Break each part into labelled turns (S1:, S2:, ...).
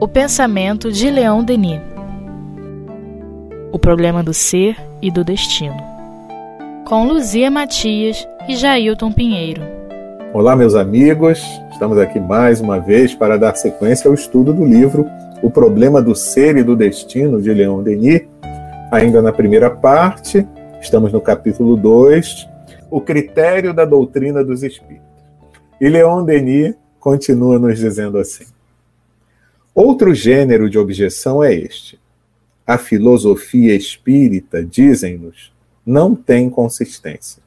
S1: O pensamento de Leon Denis. O problema do ser e do destino. Com Luzia Matias e Jailton Pinheiro.
S2: Olá, meus amigos. Estamos aqui mais uma vez para dar sequência ao estudo do livro O Problema do Ser e do Destino de Leon Denis. Ainda na primeira parte, estamos no capítulo 2, O Critério da Doutrina dos Espíritos. E Leon Denis continua nos dizendo assim: Outro gênero de objeção é este. A filosofia espírita, dizem-nos, não tem consistência.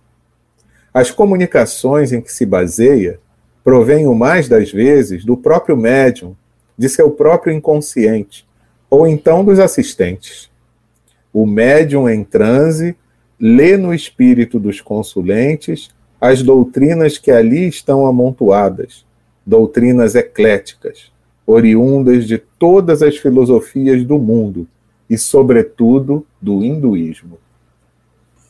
S2: As comunicações em que se baseia provêm o mais das vezes do próprio médium, de seu próprio inconsciente, ou então dos assistentes. O médium em transe lê no espírito dos consulentes as doutrinas que ali estão amontoadas, doutrinas ecléticas oriundas de todas as filosofias do mundo e, sobretudo, do hinduísmo.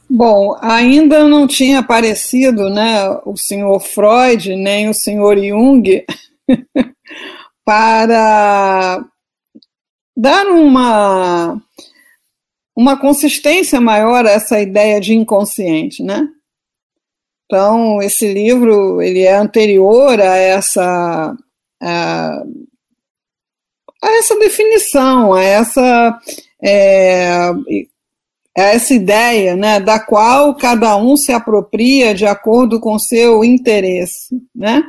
S3: Bom, ainda não tinha aparecido né, o senhor Freud nem o senhor Jung para dar uma, uma consistência maior a essa ideia de inconsciente, né? Então, esse livro ele é anterior a essa a, a essa definição, a essa, é, a essa ideia né, da qual cada um se apropria de acordo com seu interesse. Né?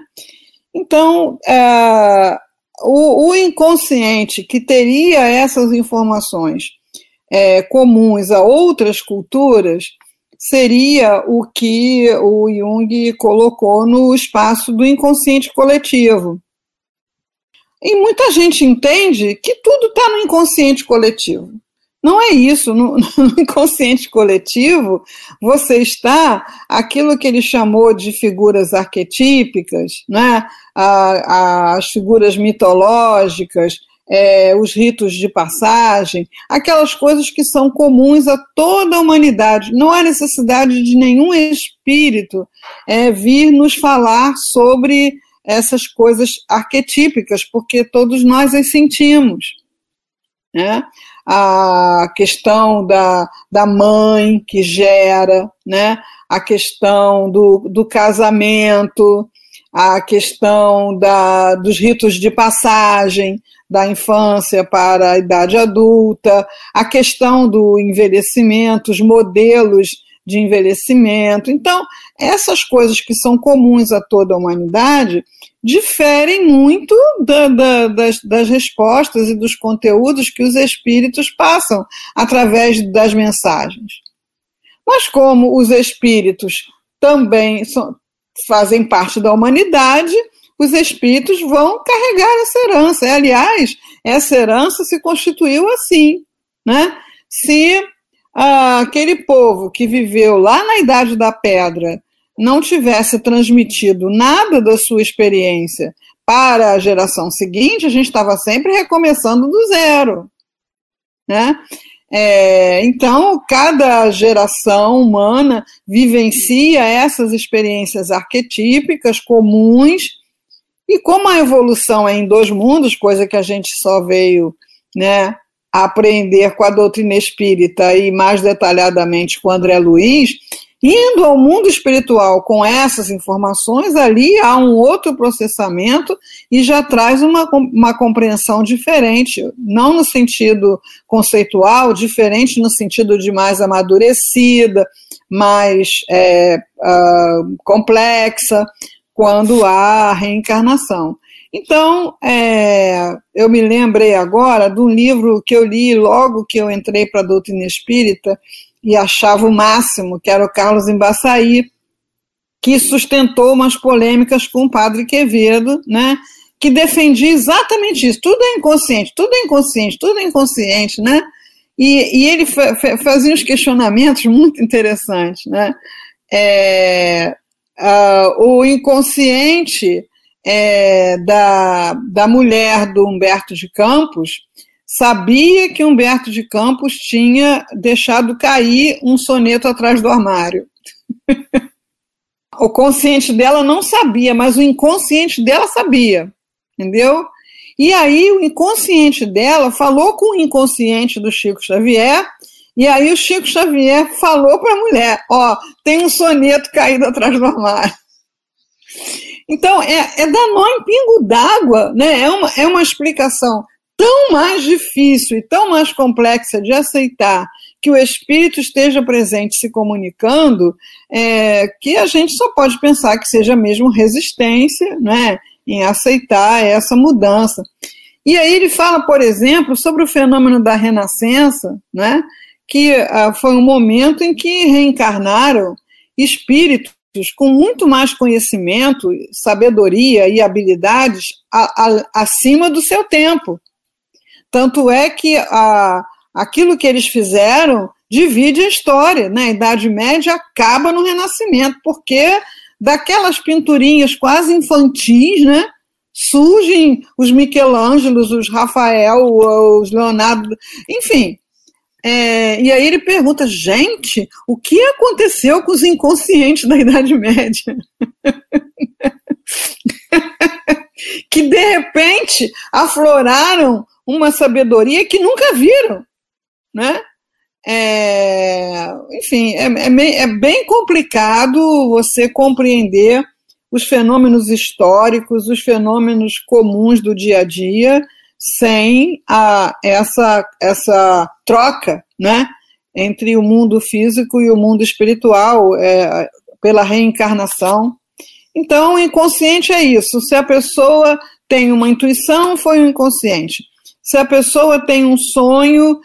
S3: Então, é, o, o, inconsciente que teria essas informações é, comuns a outras culturas seria o que o Jung colocou no espaço do inconsciente coletivo. E muita gente entende que tudo está no inconsciente coletivo. Não é isso. No, no, inconsciente coletivo, você está aquilo que ele chamou de figuras arquetípicas, né? as figuras mitológicas, é, os ritos de passagem, aquelas coisas que são comuns a toda a humanidade. Não há necessidade de nenhum espírito é, vir nos falar sobre essas coisas arquetípicas, porque todos nós as sentimos. Né? A questão da, da mãe que gera, né? a questão do, do casamento, a questão da, dos ritos de passagem da infância para a idade adulta, a questão do envelhecimento, os modelos de envelhecimento. Então, essas coisas que são comuns a toda a humanidade diferem muito da, da, das, das respostas e dos conteúdos que os espíritos passam através das mensagens. Mas, como os espíritos também são, fazem parte da humanidade, os espíritos vão carregar essa herança. Aliás, essa herança se constituiu assim. Né? Se ah, aquele povo que viveu lá na Idade da Pedra não tivesse transmitido nada da sua experiência para a geração seguinte, a gente estava sempre recomeçando do zero. Né? É, então, cada geração humana vivencia essas experiências arquetípicas comuns, e como a evolução é em dois mundos, coisa que a gente só veio né, aprender com a doutrina espírita e mais detalhadamente com André Luiz, Indo ao mundo espiritual com essas informações, ali há um outro processamento e já traz uma, uma compreensão diferente, não no sentido conceitual, diferente no sentido de mais amadurecida, mais é, uh, complexa, quando há reencarnação. Então, é, eu me lembrei agora de um livro que eu li logo que eu entrei para a doutrina espírita, e achava o máximo, que era o Carlos Embaçaí, que sustentou umas polêmicas com o padre Quevedo, né? que defendia exatamente isso. Tudo é inconsciente, tudo é inconsciente, tudo é inconsciente, né? E, e ele fa fazia uns questionamentos muito interessantes, né? É, uh, o inconsciente é, da, da mulher do Humberto de Campos sabia que Humberto de Campos tinha deixado cair um soneto atrás do armário. o consciente dela não sabia, mas o inconsciente dela sabia. entendeu? E aí o inconsciente dela falou com o inconsciente do Chico Xavier, e aí o Chico Xavier falou para a mulher: Ó, tem um soneto caído atrás do armário. Então, é, é dar nó em pingo d'água, né? É uma, é uma explicação tão mais difícil e tão mais complexa de aceitar que o espírito esteja presente se comunicando, é, que a gente só pode pensar que seja mesmo resistência, né? em aceitar essa mudança. E aí ele fala, por exemplo, sobre o fenômeno da renascença, né, que uh, foi um momento em que reencarnaram espíritos com muito mais conhecimento, sabedoria e habilidades a, a, acima do seu tempo. Tanto é que a, aquilo que eles fizeram divide a história. Né? A Idade Média acaba no Renascimento, porque daquelas pinturinhas quase infantis, né? Surgem os Michelangelos, os Rafael, os Leonardo, enfim. É, e aí ele pergunta, gente, o que aconteceu com os inconscientes da Idade Média? que de repente afloraram uma sabedoria que nunca viram, né? É, enfim, é, é, é bem complicado você compreender os fenômenos históricos, os fenômenos comuns do dia a dia, sem a, essa, essa troca né, entre o mundo físico e o mundo espiritual, é, pela reencarnação. Então, o inconsciente é isso. Se a pessoa tem uma intuição, foi um inconsciente. Se a pessoa tem um sonho,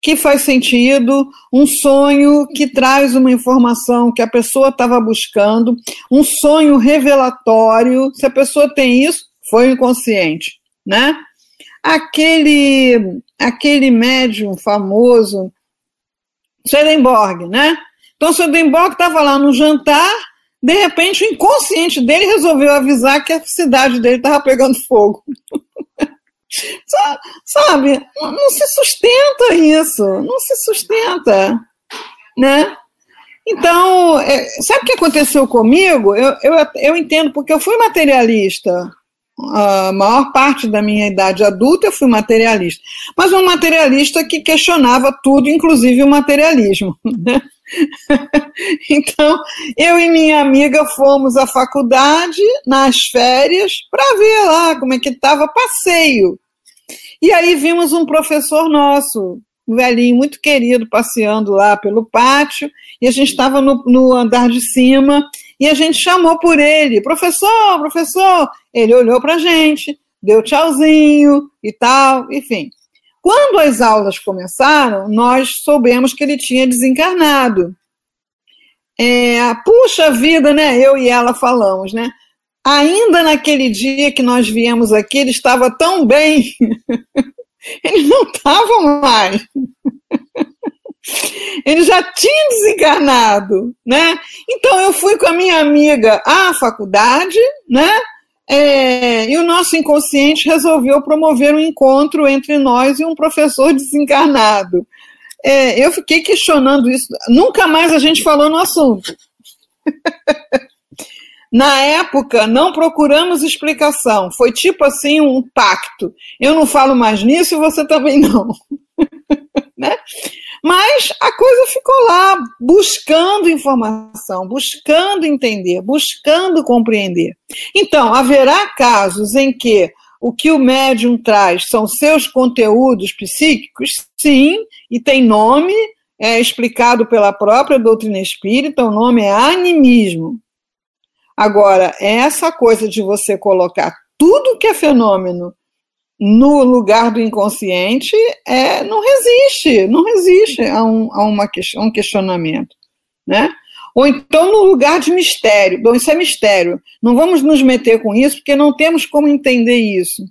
S3: que faz sentido, um sonho que traz uma informação que a pessoa estava buscando, um sonho revelatório. Se a pessoa tem isso, foi inconsciente, né? Aquele aquele médium famoso, Swedenborg, né? Então, Swedenborg estava lá no jantar, de repente o inconsciente dele resolveu avisar que a cidade dele estava pegando fogo. Sabe? Não se sustenta isso, não se sustenta, né? Então, é, sabe o que aconteceu comigo? Eu, eu, eu entendo, porque eu fui materialista. A maior parte da minha idade adulta eu fui materialista. Mas um materialista que questionava tudo, inclusive o materialismo. Né? então, eu e minha amiga fomos à faculdade nas férias para ver lá como é que estava passeio. E aí vimos um professor nosso, um velhinho muito querido, passeando lá pelo pátio, e a gente estava no, no andar de cima, e a gente chamou por ele, professor, professor. Ele olhou para a gente, deu tchauzinho e tal, enfim. Quando as aulas começaram, nós soubemos que ele tinha desencarnado. É, puxa vida, né? Eu e ela falamos, né? Ainda naquele dia que nós viemos aqui, ele estava tão bem. ele não estava mais. Ele já tinha desencarnado, né? Então eu fui com a minha amiga à faculdade, né? É, e o nosso inconsciente resolveu promover um encontro entre nós e um professor desencarnado. É, eu fiquei questionando isso. Nunca mais a gente falou no assunto. Na época, não procuramos explicação. Foi tipo assim um pacto. Eu não falo mais nisso e você também não. Né? Mas a coisa ficou lá, buscando informação, buscando entender, buscando compreender. Então, haverá casos em que o que o médium traz são seus conteúdos psíquicos? Sim, e tem nome, é explicado pela própria doutrina espírita, o nome é animismo. Agora, essa coisa de você colocar tudo que é fenômeno no lugar do inconsciente é, não resiste, não resiste a um, a uma, a um questionamento. Né? Ou então no lugar de mistério. Bom, isso é mistério. Não vamos nos meter com isso, porque não temos como entender isso.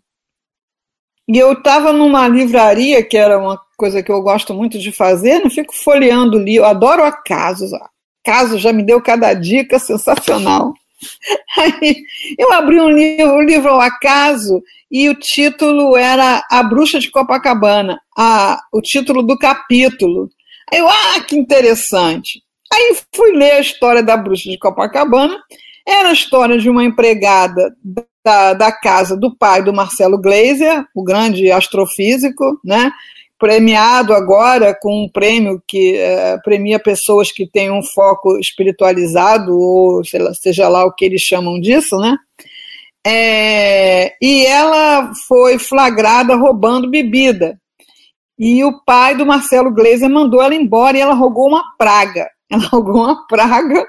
S3: E eu estava numa livraria, que era uma coisa que eu gosto muito de fazer, não fico folheando livro, adoro acasos. Acaso já me deu cada dica sensacional. Aí eu abri um livro, um livro ao acaso, e o título era A Bruxa de Copacabana, a, o título do capítulo. Aí eu, ah, que interessante. Aí fui ler a história da Bruxa de Copacabana. Era a história de uma empregada da, da casa do pai do Marcelo Gleiser, o grande astrofísico, né? Premiado agora com um prêmio que é, premia pessoas que têm um foco espiritualizado, ou lá, seja lá o que eles chamam disso, né? É, e ela foi flagrada roubando bebida. E o pai do Marcelo Gleiser mandou ela embora e ela rogou uma praga. Ela rogou uma praga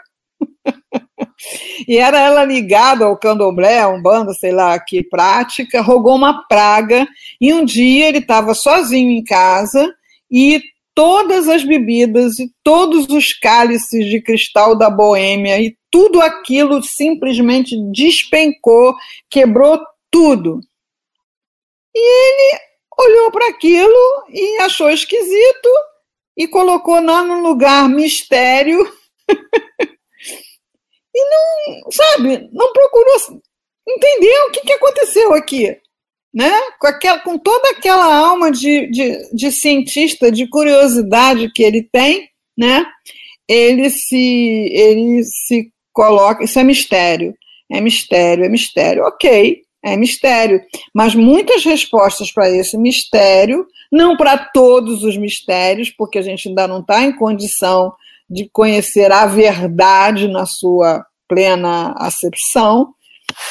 S3: e era ela ligada ao candomblé, a umbanda, sei lá que prática, rogou uma praga, e um dia ele estava sozinho em casa e todas as bebidas e todos os cálices de cristal da Boêmia e tudo aquilo simplesmente despencou, quebrou tudo. E ele olhou para aquilo e achou esquisito e colocou lá no lugar mistério e não, sabe, não procurou entender o que, que aconteceu aqui. Né? Com, aquela, com toda aquela alma de, de, de cientista, de curiosidade que ele tem, né? ele, se, ele se coloca. Isso é mistério. É mistério, é mistério. Ok, é mistério. Mas muitas respostas para esse mistério, não para todos os mistérios, porque a gente ainda não está em condição de conhecer a verdade na sua plena acepção,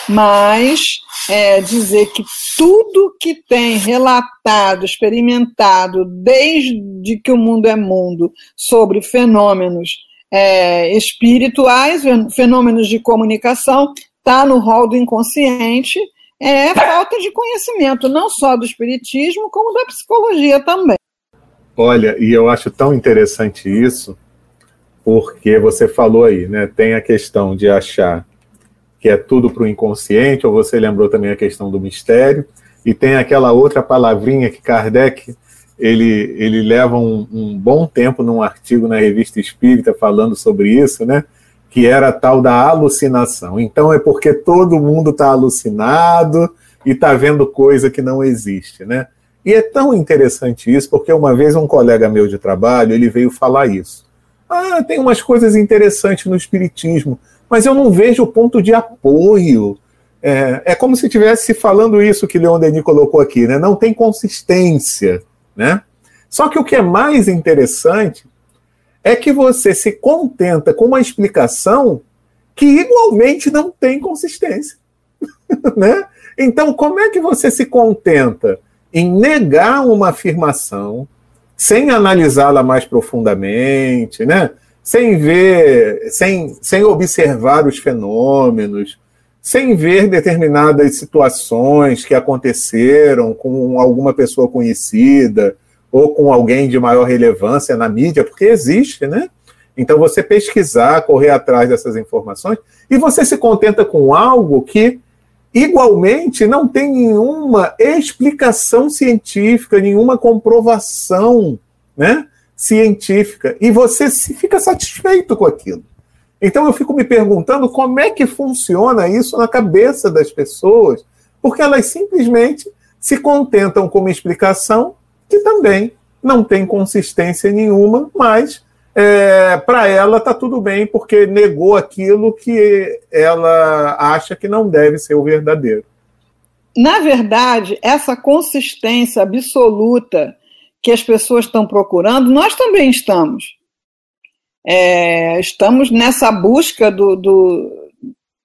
S3: mas é, dizer que tudo que tem relatado, experimentado, desde que o mundo é mundo, sobre fenômenos é, espirituais, fenômenos de comunicação, está no rol do inconsciente, é falta de conhecimento, não só do espiritismo, como da psicologia também.
S2: Olha, e eu acho tão interessante isso, porque você falou aí, né? Tem a questão de achar que é tudo para o inconsciente, ou você lembrou também a questão do mistério, e tem aquela outra palavrinha que Kardec ele, ele leva um, um bom tempo num artigo na revista Espírita falando sobre isso, né? Que era tal da alucinação. Então é porque todo mundo está alucinado e está vendo coisa que não existe, né? E é tão interessante isso, porque uma vez um colega meu de trabalho ele veio falar isso. Ah, tem umas coisas interessantes no Espiritismo, mas eu não vejo ponto de apoio. É, é como se estivesse falando isso que Leon Denis colocou aqui, né? Não tem consistência, né? Só que o que é mais interessante é que você se contenta com uma explicação que igualmente não tem consistência, né? Então, como é que você se contenta em negar uma afirmação sem analisá-la mais profundamente, né? sem ver, sem, sem observar os fenômenos, sem ver determinadas situações que aconteceram com alguma pessoa conhecida ou com alguém de maior relevância na mídia, porque existe, né? Então você pesquisar, correr atrás dessas informações e você se contenta com algo que igualmente não tem nenhuma explicação científica, nenhuma comprovação né, científica, e você se fica satisfeito com aquilo. Então eu fico me perguntando como é que funciona isso na cabeça das pessoas, porque elas simplesmente se contentam com uma explicação que também não tem consistência nenhuma, mas é, para ela está tudo bem, porque negou aquilo que ela acha que não deve ser o verdadeiro.
S3: Na verdade, essa consistência absoluta que as pessoas estão procurando, nós também estamos. É, estamos nessa busca do, do,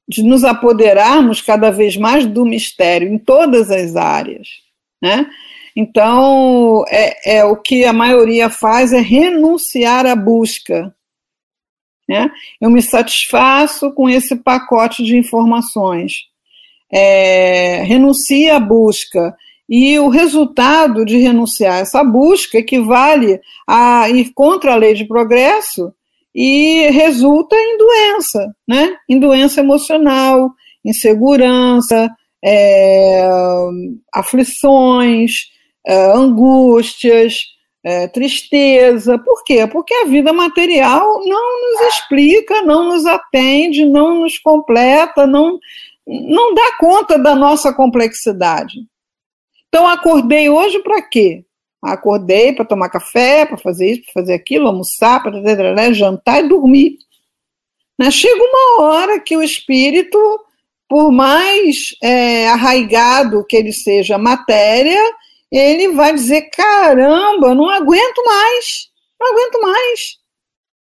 S3: de nos apoderarmos cada vez mais do mistério em todas as áreas. Né? Então, é, é, o que a maioria faz é renunciar à busca. Né? Eu me satisfaço com esse pacote de informações. É, renuncia à busca. E o resultado de renunciar a essa busca equivale a ir contra a lei de progresso e resulta em doença, né? em doença emocional, insegurança, é, aflições, é, angústias, é, tristeza. Por quê? Porque a vida material não nos explica, não nos atende, não nos completa, não, não dá conta da nossa complexidade. Então, acordei hoje para quê? Acordei para tomar café, para fazer isso, para fazer aquilo, almoçar, para jantar e dormir. Né? Chega uma hora que o espírito por mais é, arraigado que ele seja a matéria, ele vai dizer: caramba, não aguento mais, não aguento mais,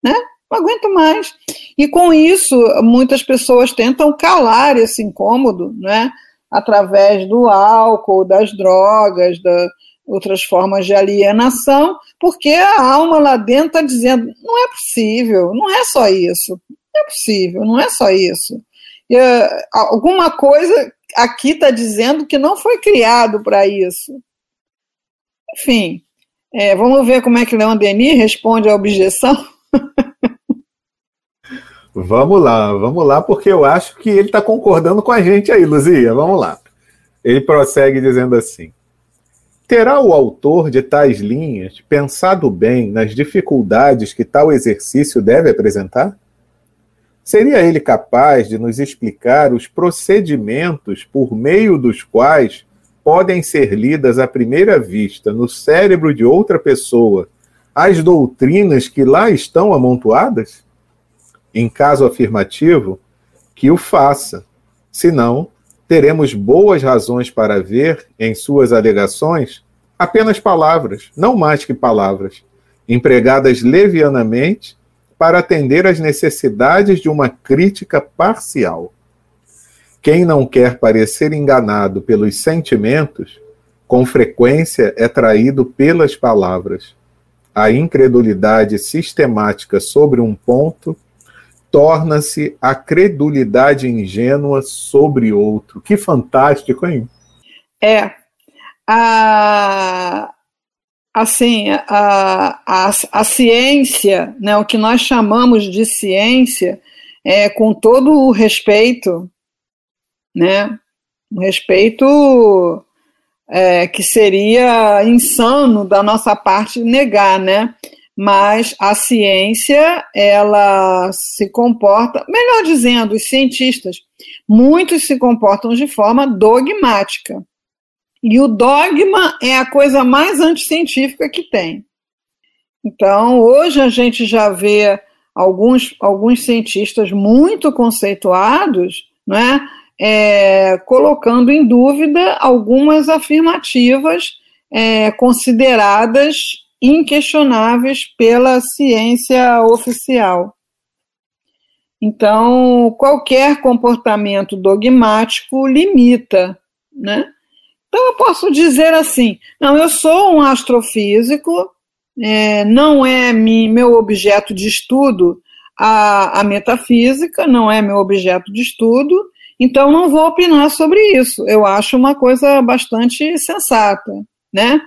S3: né? Não aguento mais. E com isso, muitas pessoas tentam calar esse incômodo, né? Através do álcool, das drogas, da, outras formas de alienação, porque a alma lá dentro está dizendo: não é possível, não é só isso, não é possível, não é só isso. E, uh, alguma coisa aqui está dizendo que não foi criado para isso. Enfim, é, vamos ver como é que Leon Denis responde à objeção.
S2: vamos lá, vamos lá, porque eu acho que ele está concordando com a gente aí, Luzia. Vamos lá. Ele prossegue dizendo assim: Terá o autor de tais linhas pensado bem nas dificuldades que tal exercício deve apresentar? Seria ele capaz de nos explicar os procedimentos por meio dos quais podem ser lidas à primeira vista no cérebro de outra pessoa as doutrinas que lá estão amontoadas? Em caso afirmativo, que o faça, senão teremos boas razões para ver em suas alegações apenas palavras, não mais que palavras, empregadas levianamente para atender às necessidades de uma crítica parcial. Quem não quer parecer enganado pelos sentimentos, com frequência é traído pelas palavras. A incredulidade sistemática sobre um ponto torna-se a credulidade ingênua sobre outro. Que fantástico, hein?
S3: É. A, assim, a, a, a ciência, né, o que nós chamamos de ciência, é, com todo o respeito, né, um respeito é, que seria insano da nossa parte negar, né? mas a ciência ela se comporta, melhor dizendo, os cientistas, muitos se comportam de forma dogmática. E o dogma é a coisa mais anticientífica que tem. Então, hoje a gente já vê alguns, alguns cientistas muito conceituados né, é, colocando em dúvida algumas afirmativas é, consideradas inquestionáveis pela ciência oficial. Então, qualquer comportamento dogmático limita, né? Então, eu posso dizer assim: não, eu sou um astrofísico, é, não é mi, meu objeto de estudo a, a metafísica, não é meu objeto de estudo, então não vou opinar sobre isso. Eu acho uma coisa bastante sensata, né?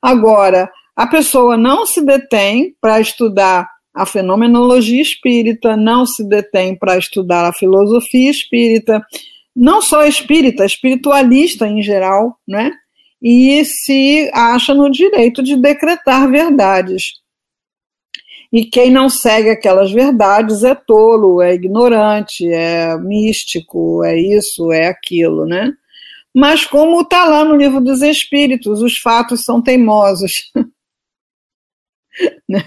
S3: Agora, a pessoa não se detém para estudar a fenomenologia espírita, não se detém para estudar a filosofia espírita, não só espírita, espiritualista em geral, né? E se acha no direito de decretar verdades. E quem não segue aquelas verdades é tolo, é ignorante, é místico, é isso, é aquilo, né? Mas como está lá no livro dos Espíritos, os fatos são teimosos. Né?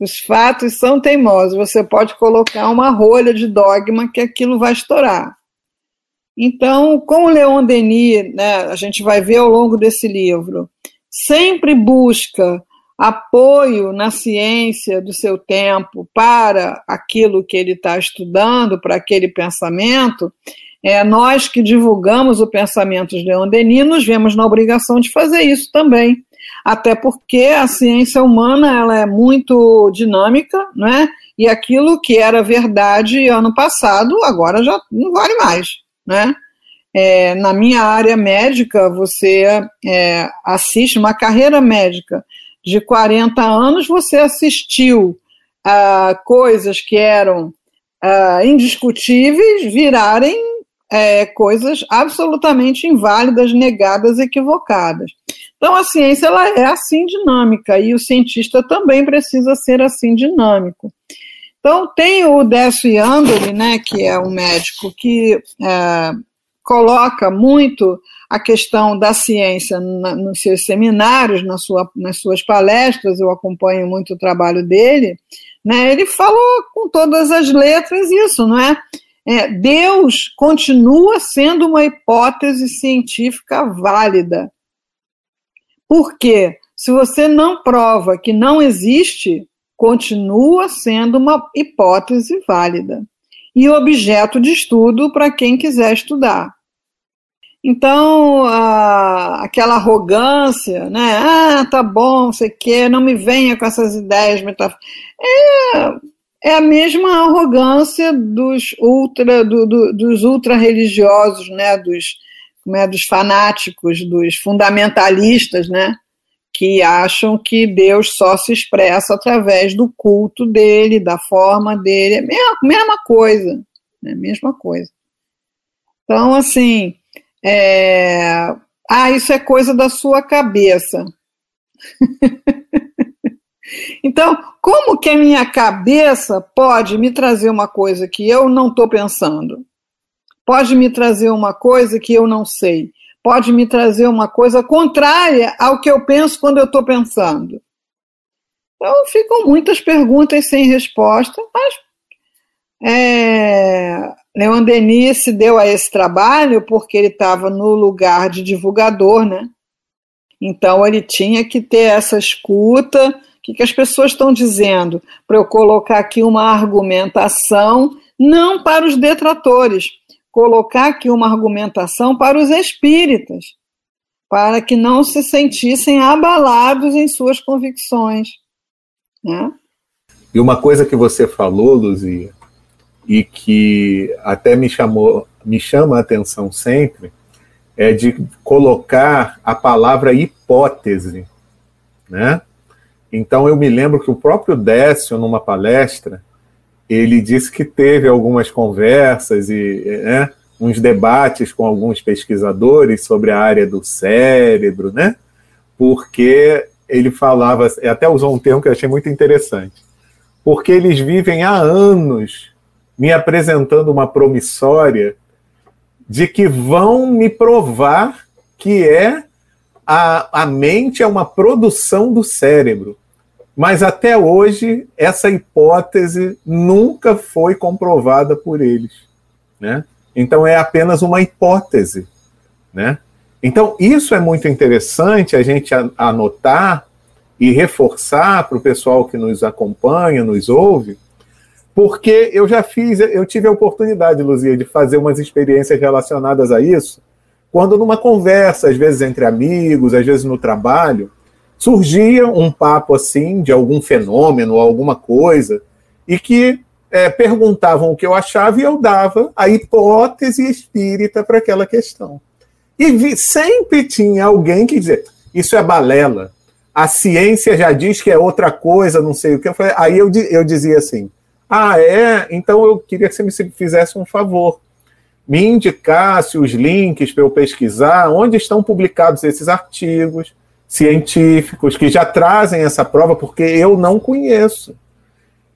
S3: Os fatos são teimosos. Você pode colocar uma rolha de dogma que aquilo vai estourar. Então, como Leon Denis, né, a gente vai ver ao longo desse livro, sempre busca apoio na ciência do seu tempo para aquilo que ele está estudando, para aquele pensamento, é, nós que divulgamos o pensamento de Leon Denis nos vemos na obrigação de fazer isso também até porque a ciência humana ela é muito dinâmica, né? E aquilo que era verdade ano passado, agora já não vale mais, né? É, na minha área médica, você é, assiste uma carreira médica de 40 anos, você assistiu a coisas que eram indiscutíveis virarem é, coisas absolutamente inválidas, negadas, equivocadas. Então, a ciência ela é assim dinâmica e o cientista também precisa ser assim dinâmico. Então, tem o Décio Yandoli, né, que é um médico que é, coloca muito a questão da ciência na, nos seus seminários, na sua, nas suas palestras, eu acompanho muito o trabalho dele, né, ele falou com todas as letras isso, não é? É, Deus continua sendo uma hipótese científica válida. Por quê? Se você não prova que não existe, continua sendo uma hipótese válida e objeto de estudo para quem quiser estudar. Então, a, aquela arrogância, né? Ah, tá bom, você quer, não me venha com essas ideias metafóricas. É, é a mesma arrogância dos ultra, do, do, dos ultra religiosos, né? Dos, como é, dos fanáticos, dos fundamentalistas, né? Que acham que Deus só se expressa através do culto dele, da forma dele. É a mesma, mesma coisa, né? Mesma coisa. Então, assim, é... Ah, isso é coisa da sua cabeça. então, como que a minha cabeça pode me trazer uma coisa que eu não estou pensando? Pode me trazer uma coisa que eu não sei? Pode me trazer uma coisa contrária ao que eu penso quando eu estou pensando? Então, ficam muitas perguntas sem resposta, mas é, Leon Denis se deu a esse trabalho porque ele estava no lugar de divulgador, né? Então ele tinha que ter essa escuta. O que, que as pessoas estão dizendo? Para eu colocar aqui uma argumentação, não para os detratores, colocar aqui uma argumentação para os espíritas, para que não se sentissem abalados em suas convicções. Né?
S2: E uma coisa que você falou, Luzia, e que até me chamou, me chama a atenção sempre, é de colocar a palavra hipótese, né? Então eu me lembro que o próprio Décio, numa palestra, ele disse que teve algumas conversas e né, uns debates com alguns pesquisadores sobre a área do cérebro, né? Porque ele falava, até usou um termo que eu achei muito interessante, porque eles vivem há anos me apresentando uma promissória de que vão me provar que é a, a mente é uma produção do cérebro. Mas até hoje, essa hipótese nunca foi comprovada por eles. Né? Então, é apenas uma hipótese. Né? Então, isso é muito interessante a gente anotar e reforçar para o pessoal que nos acompanha, nos ouve, porque eu já fiz, eu tive a oportunidade, Luzia, de fazer umas experiências relacionadas a isso, quando numa conversa, às vezes entre amigos, às vezes no trabalho, surgia um papo assim de algum fenômeno alguma coisa, e que é, perguntavam o que eu achava e eu dava a hipótese espírita para aquela questão. E vi, sempre tinha alguém que dizia: Isso é balela, a ciência já diz que é outra coisa, não sei o que. Eu falei, aí eu, eu dizia assim: ah, é? Então eu queria que você me fizesse um favor. Me indicasse os links para eu pesquisar onde estão publicados esses artigos científicos que já trazem essa prova, porque eu não conheço.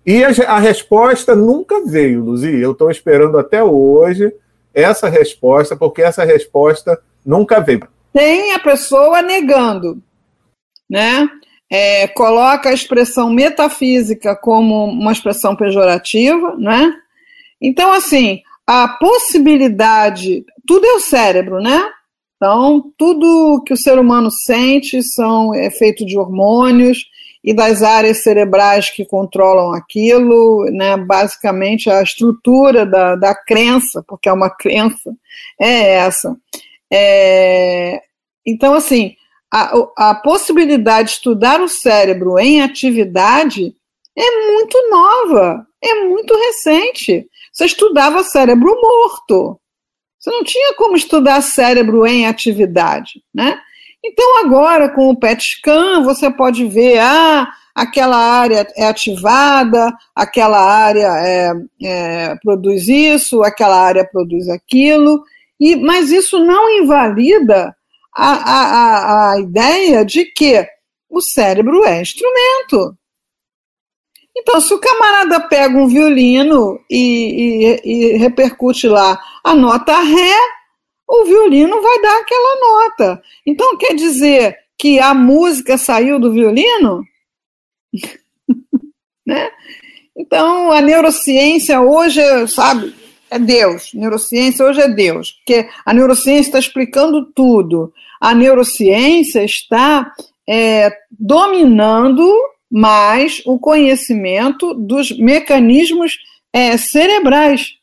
S2: E a, a resposta nunca veio, Luzia. Eu estou esperando até hoje essa resposta, porque essa resposta nunca veio.
S3: Tem a pessoa negando, né? É, coloca a expressão metafísica como uma expressão pejorativa, né? Então, assim, a possibilidade, tudo é o cérebro, né? Então, tudo que o ser humano sente são é feito de hormônios e das áreas cerebrais que controlam aquilo, né? Basicamente, a estrutura da, da crença, porque é uma crença, é essa. É, então, assim, a, a possibilidade de estudar o cérebro em atividade é muito nova, é muito recente. Você estudava cérebro morto. Você não tinha como estudar cérebro em atividade, né? Então agora com o PET scan você pode ver ah, aquela área é ativada, aquela área é, é, produz isso, aquela área produz aquilo, e mas isso não invalida a, a, a ideia de que o cérebro é instrumento. Então, se o camarada pega um violino e, e, e, repercute lá a nota Ré, o violino vai dar aquela nota. Então, quer dizer que a música saiu do violino? né? Então, a neurociência hoje, sabe, é Deus. Neurociência hoje é Deus, porque a neurociência está explicando tudo. A neurociência está é, dominando mais o conhecimento dos mecanismos é, cerebrais.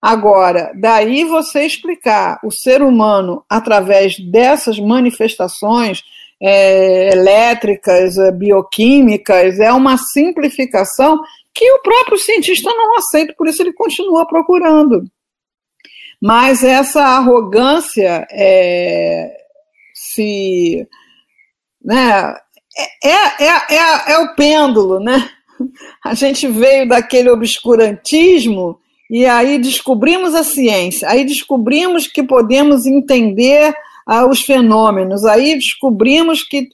S3: Agora, daí você explicar o ser humano através dessas manifestações é, elétricas, é, bioquímicas, é uma simplificação que o próprio cientista não aceita, por isso ele continua procurando. Mas essa arrogância é, se. Né, é, é, é, é, é o pêndulo, né? A gente veio daquele obscurantismo e aí descobrimos a ciência, aí descobrimos que podemos entender ah, os fenômenos, aí descobrimos que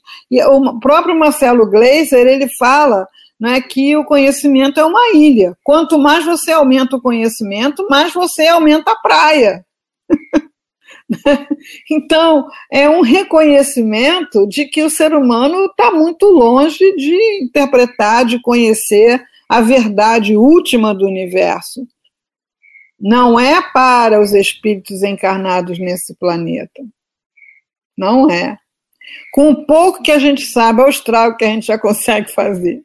S3: o próprio Marcelo Gleiser ele fala né, que o conhecimento é uma ilha. Quanto mais você aumenta o conhecimento, mais você aumenta a praia. então, é um reconhecimento de que o ser humano está muito longe de interpretar, de conhecer a verdade última do universo. Não é para os espíritos encarnados nesse planeta. Não é. Com o pouco que a gente sabe, é o estrago que a gente já consegue fazer.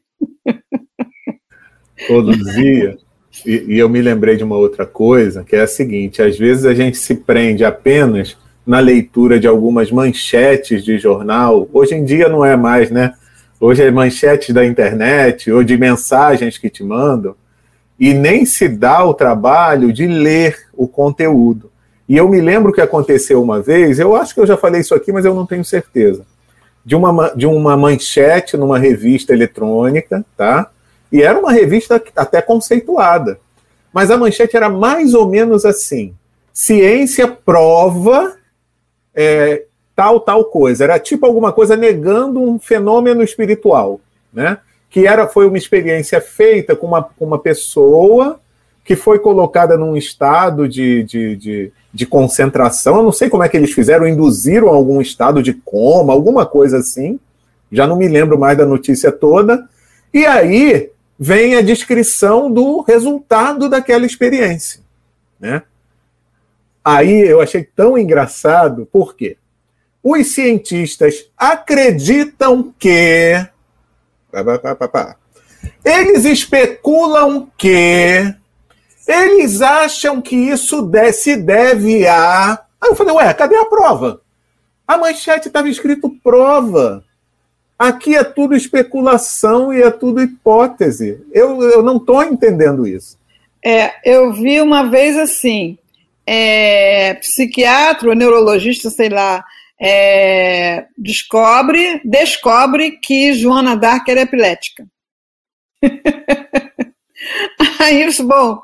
S2: Todo dia. E, e eu me lembrei de uma outra coisa, que é a seguinte: às vezes a gente se prende apenas na leitura de algumas manchetes de jornal. Hoje em dia não é mais, né? Hoje é manchetes da internet ou de mensagens que te mandam e nem se dá o trabalho de ler o conteúdo. E eu me lembro que aconteceu uma vez, eu acho que eu já falei isso aqui, mas eu não tenho certeza, de uma, de uma manchete numa revista eletrônica, tá? E era uma revista até conceituada. Mas a manchete era mais ou menos assim: ciência prova é, tal, tal coisa. Era tipo alguma coisa negando um fenômeno espiritual, né? que era foi uma experiência feita com uma, com uma pessoa que foi colocada num estado de, de, de, de, concentração. Eu não sei como é que eles fizeram, induziram algum estado de coma, alguma coisa assim. Já não me lembro mais da notícia toda. E aí vem a descrição do resultado daquela experiência. Né? Aí eu achei tão engraçado, por quê? Os cientistas acreditam que eles especulam que eles acham que isso se deve a. Aí eu falei, ué, cadê a prova? A manchete estava escrito prova. Aqui é tudo especulação e é tudo hipótese. Eu, eu não estou entendendo isso.
S3: É, eu vi uma vez assim, é, psiquiatra, neurologista, sei lá, é, descobre, descobre que Joana Dark era epilética. Aí, bom,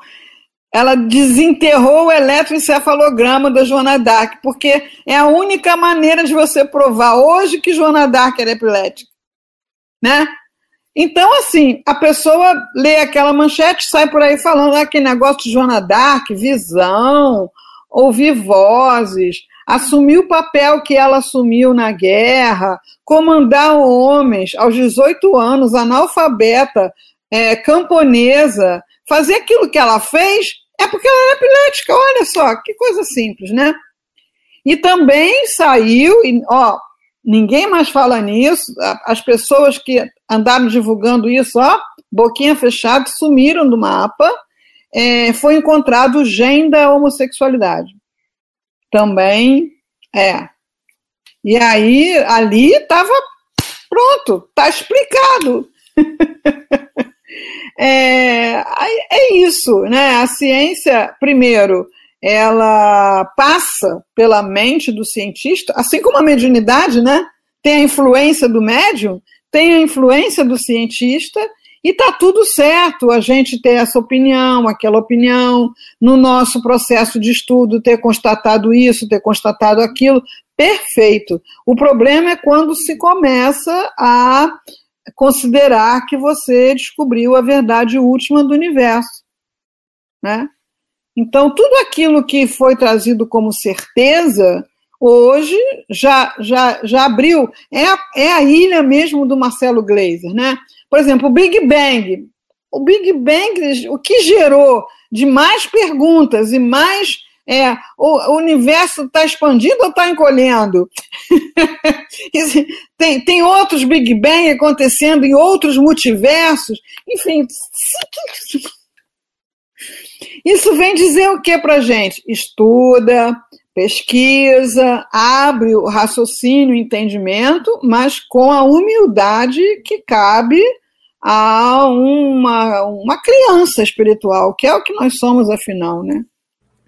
S3: ela desenterrou o eletroencefalograma da Joana Dark, porque é a única maneira de você provar hoje que Joana Dark era epilética, né? Então, assim, a pessoa lê aquela manchete, sai por aí falando ah, que negócio de Joana Dark, visão, ouvir vozes, assumir o papel que ela assumiu na guerra, comandar homens aos 18 anos, analfabeta, é, camponesa, fazer aquilo que ela fez é porque ela era epilética, olha só, que coisa simples, né? E também saiu, e, ó, ninguém mais fala nisso, as pessoas que andaram divulgando isso, ó, boquinha fechada, sumiram do mapa, é, foi encontrado o gene da homossexualidade também é. E aí, ali estava pronto, está explicado. é, é isso, né? A ciência, primeiro, ela passa pela mente do cientista, assim como a mediunidade, né? Tem a influência do médium, tem a influência do cientista, e está tudo certo a gente ter essa opinião, aquela opinião, no nosso processo de estudo ter constatado isso, ter constatado aquilo, perfeito. O problema é quando se começa a considerar que você descobriu a verdade última do universo, né? Então, tudo aquilo que foi trazido como certeza, hoje já, já, já abriu. É a, é a ilha mesmo do Marcelo Gleiser, né? Por exemplo, o Big Bang. O Big Bang, o que gerou de mais perguntas e mais. É, o, universo está expandindo ou está encolhendo? tem, tem outros Big Bang acontecendo em outros multiversos. Enfim, isso vem dizer o que para gente? Estuda, pesquisa, abre o raciocínio, o entendimento, mas com a humildade que cabe a uma, uma criança espiritual, que é o que nós somos, afinal, né?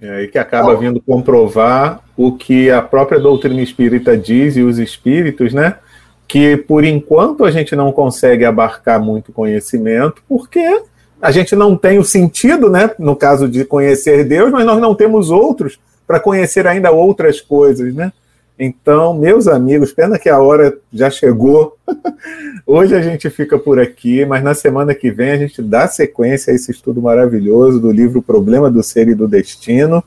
S2: É, e que acaba vindo comprovar o que a própria doutrina espírita diz e os espíritos, né? Que por enquanto a gente não consegue abarcar muito conhecimento, porque a gente não tem o sentido, né? No caso de conhecer Deus, mas nós não temos outros para conhecer ainda outras coisas, né? Então, meus amigos, pena que a hora já chegou. Hoje a gente fica por aqui, mas na semana que vem a gente dá sequência a esse estudo maravilhoso do livro Problema do Ser e do Destino,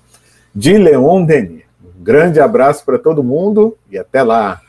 S2: de Leon Denis. Um grande abraço para todo mundo e até lá.